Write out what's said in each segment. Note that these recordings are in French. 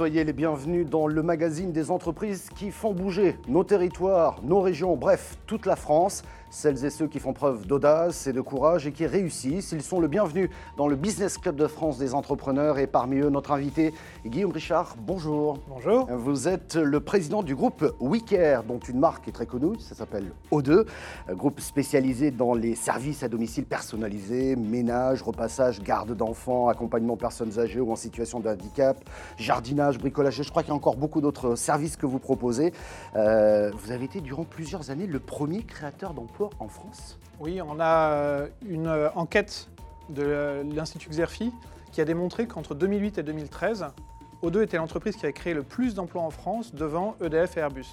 soyez les bienvenus dans le magazine des entreprises qui font bouger nos territoires, nos régions, bref, toute la France. Celles et ceux qui font preuve d'audace et de courage et qui réussissent, ils sont le bienvenu dans le Business Club de France des entrepreneurs et parmi eux notre invité Guillaume Richard. Bonjour. Bonjour. Vous êtes le président du groupe WeCare, dont une marque est très connue, ça s'appelle O2, groupe spécialisé dans les services à domicile personnalisés, ménage, repassage, garde d'enfants, accompagnement personnes âgées ou en situation de handicap, jardinage, bricolage. Je crois qu'il y a encore beaucoup d'autres services que vous proposez. Euh, vous avez été durant plusieurs années le premier créateur d'emplois en France Oui, on a euh, une euh, enquête de l'Institut Xerfi qui a démontré qu'entre 2008 et 2013, O2 était l'entreprise qui avait créé le plus d'emplois en France devant EDF et Airbus.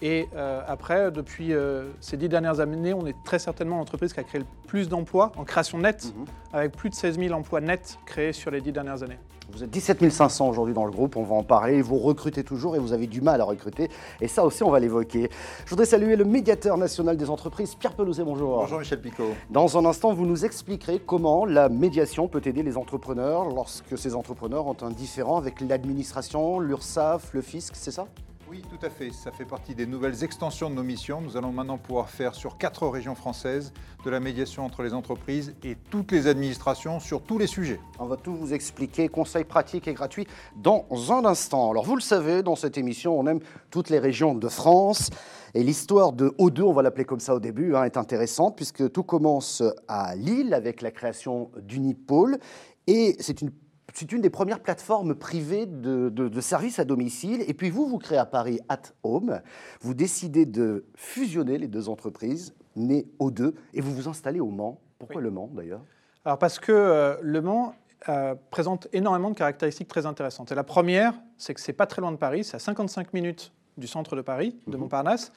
Et euh, après, depuis ces dix dernières années, on est très certainement l'entreprise qui a créé le plus d'emplois en création nette, mhm. avec plus de 16 000 emplois nets créés sur les dix dernières années. Vous êtes 17 500 aujourd'hui dans le groupe, on va en parler. Vous recrutez toujours et vous avez du mal à recruter. Et ça aussi, on va l'évoquer. Je voudrais saluer le médiateur national des entreprises, Pierre Pelouzet, bonjour. Bonjour Michel Picot. Dans un instant, vous nous expliquerez comment la médiation peut aider les entrepreneurs lorsque ces entrepreneurs ont un différent avec l'administration, l'URSSAF, le fisc, c'est ça? Oui, tout à fait. Ça fait partie des nouvelles extensions de nos missions. Nous allons maintenant pouvoir faire sur quatre régions françaises de la médiation entre les entreprises et toutes les administrations sur tous les sujets. On va tout vous expliquer, conseils pratiques et gratuits, dans un instant. Alors vous le savez, dans cette émission, on aime toutes les régions de France. Et l'histoire de O2, on va l'appeler comme ça au début, hein, est intéressante puisque tout commence à Lille avec la création d'Unipol. Et c'est une c'est une des premières plateformes privées de, services à domicile. Et puis vous, vous créez à Paris At Home. Vous décidez de fusionner les deux entreprises, nées aux deux, et vous vous installez au Mans. Pourquoi le Mans d'ailleurs? Alors parce que euh, le Mans euh, présente énormément de caractéristiques très intéressantes. Et la première, c'est que c'est pas très loin de Paris, c'est à 55 minutes du centre de Paris, de mhm. Montparnasse.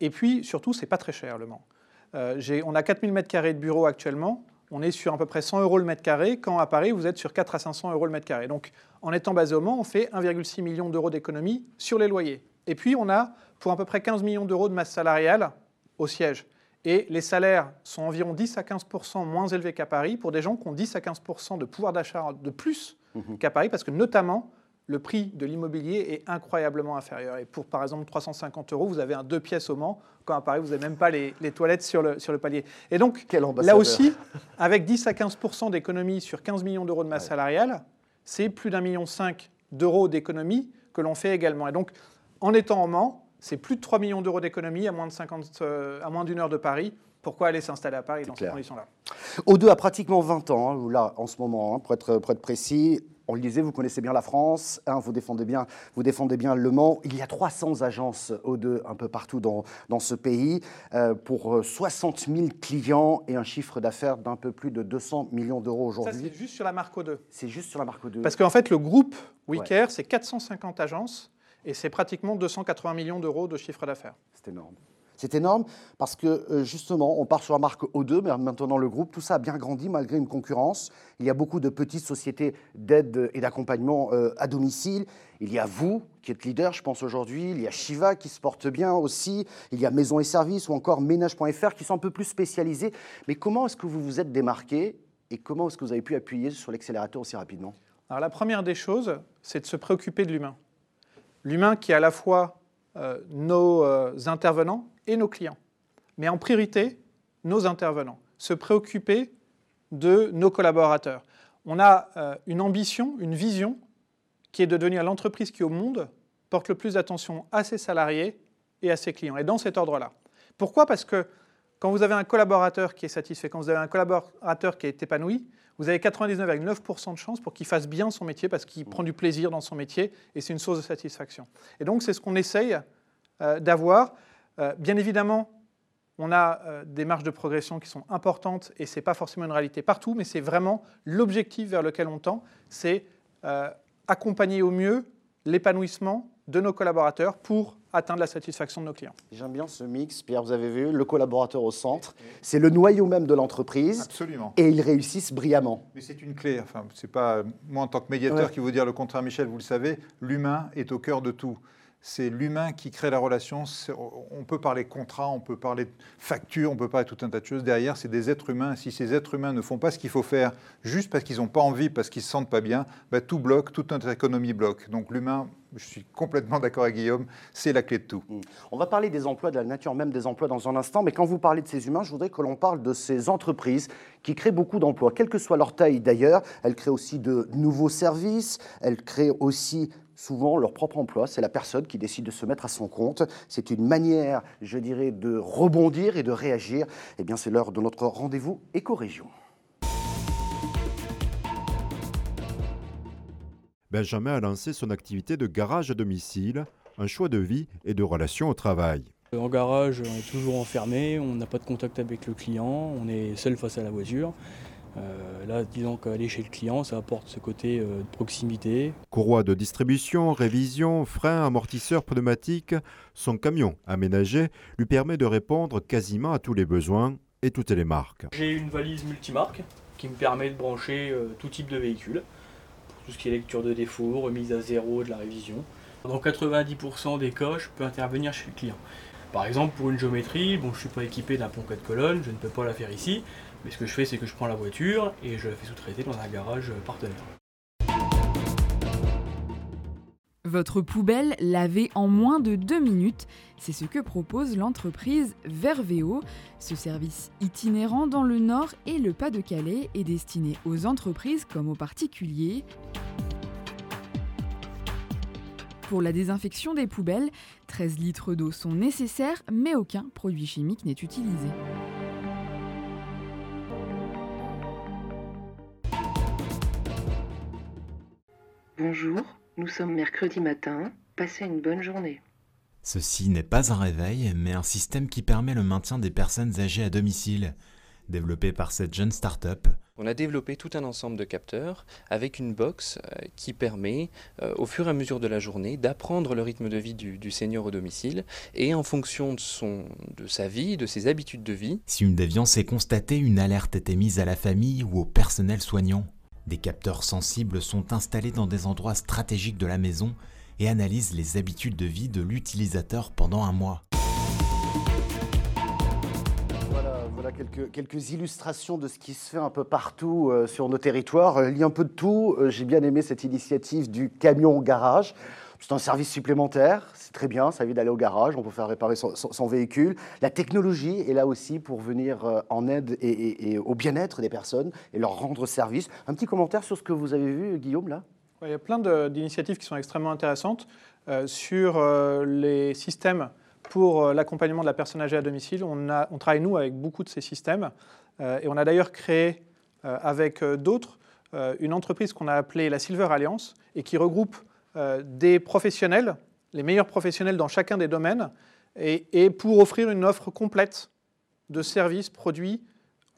Et puis surtout, c'est pas très cher le Mans. Euh, on a 4000 m2 de bureaux actuellement on est sur à peu près 100 euros le mètre carré, quand à Paris, vous êtes sur 4 à 500 euros le mètre carré. Donc, en étant basé au Mans, on fait 1,6 million d'euros d'économie sur les loyers. Et puis, on a pour à peu près 15 millions d'euros de masse salariale au siège. Et les salaires sont environ 10 à 15 moins élevés qu'à Paris pour des gens qui ont 10 à 15% de pouvoir d'achat de plus mmh qu'à Paris, parce que notamment, le prix de l'immobilier est incroyablement inférieur. Et pour, par exemple, 350 euros, vous avez un deux pièces au Mans, quand à Paris, vous n'avez même pas les, toilettes sur le, sur le palier. Et donc, là aussi, avec 10 à 15% d'économie sur 15 millions d'euros de masse salariale, c'est plus d'un million cinq d'euros d'économie que l'on fait également. Et donc, en étant au Mans, c'est plus de 3 millions d'euros d'économie à moins de 50, euh, à moins d'une heure de Paris. Pourquoi aller s'installer à Paris dans ces conditions-là? O2 a pratiquement 20 ans, hein, là, en ce moment, hein, pour, être, pour être précis on le disait, vous connaissez bien la France, hein, vous, défendez bien, vous défendez bien Le Mans. Il y a 300 agences O2 un peu partout dans, dans ce pays euh, pour 60 euh, 000 clients et un chiffre d'affaires d'un peu plus de 200 millions d'euros aujourd'hui. Ça, c'est juste sur la marque O2. C'est juste sur la marque O2. Parce qu'en fait, le groupe WeCare, c'est 450 agences et c'est pratiquement 280 millions d'euros de chiffre d'affaires. C'est énorme. C'est énorme parce que euh, justement, on part sur la marque O2, mais maintenant le groupe, tout ça a bien grandi malgré une concurrence. Il y a beaucoup de petites sociétés d'aide et d'accompagnement euh, à domicile. Il y a vous qui êtes leader, je pense aujourd'hui. Il y a Shiva qui se porte bien aussi. Il y a Maison et Services ou encore Ménage.fr qui sont un peu plus spécialisés. Mais comment est-ce que vous vous êtes démarqué et comment est-ce que vous avez pu appuyer sur l'accélérateur aussi rapidement? Alors la première des choses, c'est de se préoccuper de l'humain. L'humain qui est à la fois nos intervenants et nos clients. Mais en priorité, nos intervenants, se préoccuper de nos collaborateurs. On a euh, une ambition, une vision qui est de devenir l'entreprise qui au monde porte le plus d'attention à ses salariés et à ses clients, et dans cet ordre-là. Pourquoi? Parce que quand vous avez un collaborateur qui est satisfait, quand vous avez un collaborateur qui est épanoui, vous avez 99,9% de chances pour qu'il fasse bien son métier parce qu'il prend du plaisir dans son métier et c'est une source de satisfaction. Et donc c'est ce qu'on essaye euh, d'avoir. Euh, bien évidemment, on a euh, des marges de progression qui sont importantes et ce n'est pas forcément une réalité partout, mais c'est vraiment l'objectif vers lequel on tend, c'est accompagner au mieux l'épanouissement de nos collaborateurs pour atteindre la satisfaction de nos clients. J'aime bien ce mix, Pierre, vous avez vu, le collaborateur au centre, c'est le noyau même de l'entreprise. Absolument. Et ils réussissent brillamment. Mais c'est une clé, enfin, c'est pas moi en tant que médiateur qui vous dire le contraire, Michel, vous le savez, l'humain est au cœur de tout. C'est l'humain qui crée la relation. On peut parler contrat, on peut parler facture, on peut parler tout un tas de choses. Derrière, c'est des êtres humains. Si ces êtres humains ne font pas ce qu'il faut faire juste parce qu'ils n'ont pas envie, parce qu'ils ne se sentent pas bien, bah, tout bloque, toute notre économie bloque. Donc l'humain, je suis complètement d'accord avec Guillaume, c'est la clé de tout. On va parler des emplois, de la nature même des emplois dans un instant, mais quand vous parlez de ces humains, je voudrais que l'on parle de ces entreprises qui créent beaucoup d'emplois, quelle que soit leur taille d'ailleurs. Elles créent aussi de nouveaux services, elles créent aussi souvent leur propre emploi. C'est la personne qui décide de se mettre à son compte. C'est une manière, je dirais, de rebondir et de réagir. Eh bien, c'est l'heure de notre rendez-vous éco-région. Benjamin a lancé son activité de garage à domicile, un choix de vie et de relation au travail. En garage, on est toujours enfermé, on n'a pas de contact avec le client, on est seul face à la voiture. Euh, là, disons qu'aller chez le client, ça apporte ce côté euh, de proximité. Courroie de distribution, révision, frein, amortisseur, pneumatique, son camion aménagé lui permet de répondre quasiment à tous les besoins et toutes les marques. J'ai une valise multimarque qui me permet de brancher euh, tout type de véhicule, pour tout ce qui est lecture de défaut, remise à zéro, de la révision. Dans 90% des cas, je peux intervenir chez le client. Par exemple, pour une géométrie, bon, je ne suis pas équipé d'un pont 4 colonnes, je ne peux pas la faire ici. Mais ce que je fais, c'est que je prends la voiture et je la fais sous-traiter dans un garage partenaire. Votre poubelle lavée en moins de deux minutes, c'est ce que propose l'entreprise Verveo. Ce service itinérant dans le Nord et le Pas-de-Calais est destiné aux entreprises comme aux particuliers. Pour la désinfection des poubelles, 13 litres d'eau sont nécessaires, mais aucun produit chimique n'est utilisé. Bonjour, nous sommes mercredi matin, passez une bonne journée. Ceci n'est pas un réveil, mais un système qui permet le maintien des personnes âgées à domicile. Développé par cette jeune start-up, on a développé tout un ensemble de capteurs avec une box euh, qui permet, euh, au fur et à mesure de la journée, d'apprendre le rythme de vie du, du, senior au domicile et en fonction de, de sa vie, de ses habitudes de vie. Si une déviance est constatée, une alerte était mise à la famille ou au personnel soignant. Des capteurs sensibles sont installés dans des endroits stratégiques de la maison et analysent les habitudes de vie de l'utilisateur pendant un mois. Quelques, illustrations de ce qui se fait un peu partout euh, sur nos territoires. Il y a un peu de tout. Euh, j'ai bien aimé cette initiative du camion garage. C'est un service supplémentaire, c'est très bien, ça évite d'aller au garage, on peut faire réparer son, véhicule. La technologie est là aussi pour venir euh, en aide et, au bien-être des personnes et leur rendre service. Un petit commentaire sur ce que vous avez vu, Guillaume, là? Il y a plein d'initiatives qui sont extrêmement intéressantes sur les systèmes pour l'accompagnement de la personne âgée à domicile. On, travaille, nous, avec beaucoup de ces systèmes. et on a d'ailleurs créé, avec d'autres, une entreprise qu'on a appelée la Silver Alliance et qui regroupe euh, des professionnels, les meilleurs professionnels dans chacun des domaines, et, pour offrir une offre complète de services, produits,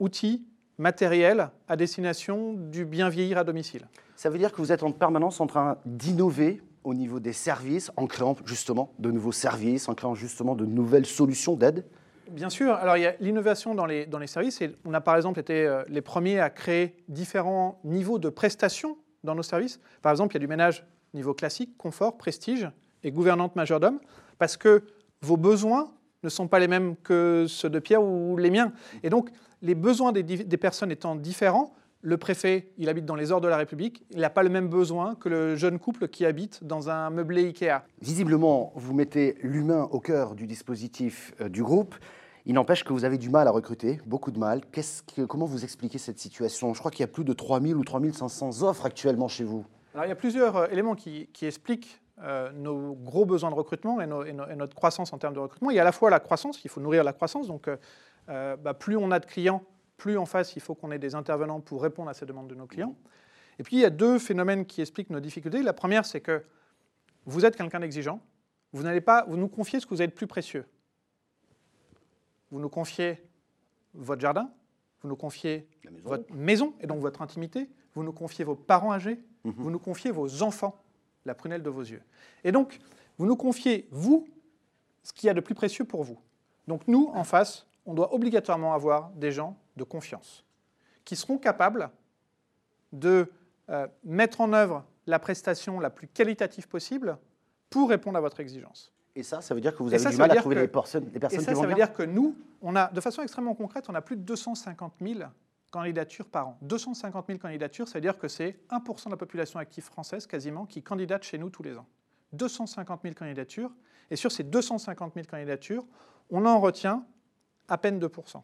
outils, matériels à destination du bien vieillir à domicile. Ça veut dire que vous êtes en permanence en train d'innover au niveau des services, en créant justement de nouveaux services, en créant justement de nouvelles solutions d'aide Bien sûr. Alors, il y a l'innovation dans les, dans les services. Et on a par exemple été euh, les premiers à créer différents niveaux de prestations dans nos services. Par exemple, il y a du ménage niveau classique, confort, prestige et gouvernante majordome, parce que vos besoins ne sont pas les mêmes que ceux de Pierre ou les miens. Et donc, les besoins des, personnes étant différents, le préfet, il habite dans les ordres de la République, il n'a pas le même besoin que le jeune couple qui habite dans un meublé Ikea. Visiblement, vous mettez l'humain au cœur du dispositif euh, du groupe. Il n'empêche que vous avez du mal à recruter, beaucoup de mal. Que, comment vous expliquez cette situation? Je crois qu'il y a plus de 3000 ou 3500 offres actuellement chez vous il y a plusieurs euh, éléments qui, expliquent euh, nos gros besoins de recrutement et, notre croissance en termes de recrutement. Il y a à la fois la croissance, il faut nourrir la croissance, donc euh, bah, plus on a de clients, plus en face il faut qu'on ait des intervenants pour répondre à ces demandes de nos clients. Et puis il y a deux phénomènes qui expliquent nos difficultés. La première, c'est que vous êtes quelqu'un d'exigeant, vous n'allez pas vous nous confiez ce que vous avez de plus précieux. Vous nous confiez votre jardin, vous nous confiez votre maison et donc votre intimité, vous nous confiez vos parents âgés, mhm. vous nous confiez vos enfants, la prunelle de vos yeux. Et donc, vous nous confiez, vous, ce qu'il y a de plus précieux pour vous. Donc nous, en face, on doit obligatoirement avoir des gens de confiance, qui seront capables de euh, mettre en œuvre la prestation la plus qualitative possible pour répondre à votre exigence. Et ça, ça veut dire que vous Et avez ça, du ça mal à trouver que- les personnes, les Et personnes ça, qui vont ça veut bien dire que nous, on a, de façon extrêmement concrète, on a plus de 250 000 candidatures par an. 250 000 candidatures, ça veut dire que c'est 1% de la population active française quasiment qui candidate chez nous tous les ans. 250 000 candidatures. Et sur ces 250 000 candidatures, on en retient à peine 2%.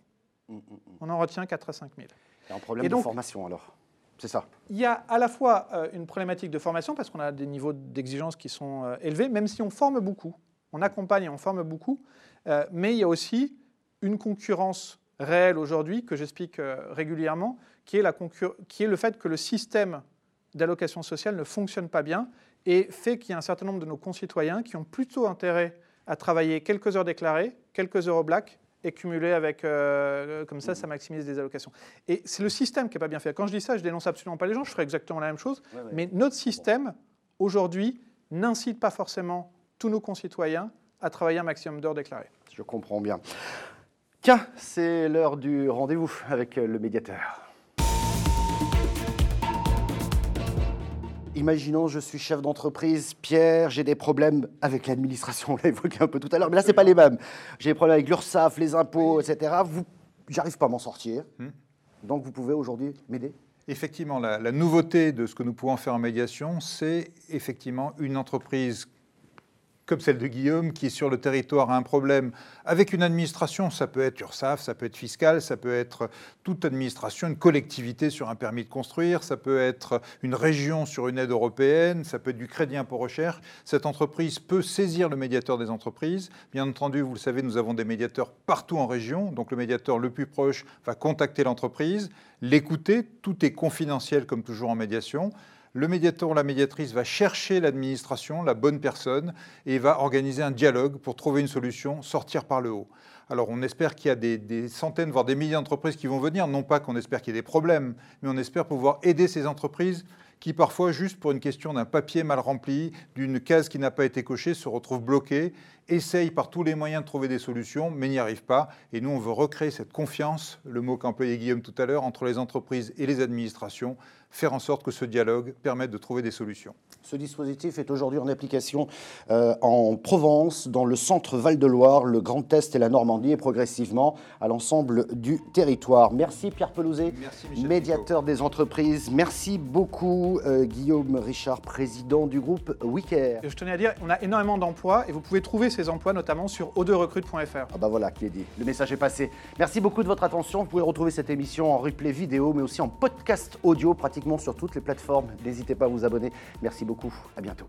Mm, mm, mm. On en retient 4 à 5 000. Il y a un problème donc- de formation alors. C'est ça. Il y a à la fois euh, une problématique de formation, parce qu'on a des niveaux d'exigence qui sont euh, élevés, même si on forme beaucoup, on accompagne et on forme beaucoup, euh, mais il y a aussi une concurrence réelle aujourd'hui, que j'explique régulièrement, qui est, la qui est le fait que le système d'allocation sociale ne fonctionne pas bien et fait qu'il y a un certain nombre de nos concitoyens qui ont plutôt intérêt à travailler quelques heures déclarées, quelques heures au black, et cumuler avec, euh, comme ça, ça maximise les allocations. Et c'est le système qui n'est pas bien fait. Quand je dis ça, je dénonce absolument pas les gens, je ferai exactement la même chose. Ouais, ouais. Mais notre système, aujourd'hui, n'incite pas forcément tous nos concitoyens à travailler un maximum d'heures déclarées. Je comprends bien. Tiens, c'est l'heure du rendez-vous avec euh, le médiateur. Imaginons, je suis chef d'entreprise, Pierre, j'ai des problèmes avec l'administration, on l'a évoqué un peu tout à l'heure, mais là, ce n'est pas les mêmes. J'ai des problèmes avec l'URSSAF, les impôts, etc. Vous, j'arrive pas à m'en sortir. Hmm. Donc, vous pouvez aujourd'hui m'aider Effectivement, la, la nouveauté de ce que nous pouvons faire en médiation, c'est effectivement une entreprise comme celle de Guillaume, qui sur le territoire a un problème avec une administration, ça peut être URSAF, ça peut être fiscal, ça peut être toute administration, une collectivité sur un permis de construire, ça peut être une région sur une aide européenne, ça peut être du crédit impôt recherche. Cette entreprise peut saisir le médiateur des entreprises. Bien entendu, vous le savez, nous avons des médiateurs partout en région, donc le médiateur le plus proche va contacter l'entreprise, l'écouter, tout est confidentiel comme toujours en médiation. Le médiateur ou la médiatrice va chercher l'administration, la bonne personne, et va organiser un dialogue pour trouver une solution, sortir par le haut. Alors on espère qu'il y a des, des centaines, voire des milliers d'entreprises qui vont venir, non pas qu'on espère qu'il y ait des problèmes, mais on espère pouvoir aider ces entreprises qui parfois, juste pour une question d'un papier mal rempli, d'une case qui n'a pas été cochée, se retrouvent bloquées, essayent par tous les moyens de trouver des solutions, mais n'y arrivent pas. Et nous, on veut recréer cette confiance, le mot qu'employait Guillaume tout à l'heure, entre les entreprises et les administrations, faire en sorte que ce dialogue permette de trouver des solutions. Ce dispositif est aujourd'hui en application euh, en Provence, dans le centre Val-de-Loire, le Grand Est et la Normandie, et progressivement à l'ensemble du territoire. Merci Pierre Pelouzet, Merci médiateur des entreprises. Merci beaucoup euh, Guillaume Richard, président du groupe Wicare. Et je tenais à dire, on a énormément d'emplois et vous pouvez trouver ces emplois notamment sur o2recrute.fr. Ah bah voilà qui est dit, le message est passé. Merci beaucoup de votre attention. Vous pouvez retrouver cette émission en replay vidéo, mais aussi en podcast audio, pratiquement sur toutes les plateformes. N'hésitez pas à vous abonner. Merci beaucoup, à bientôt.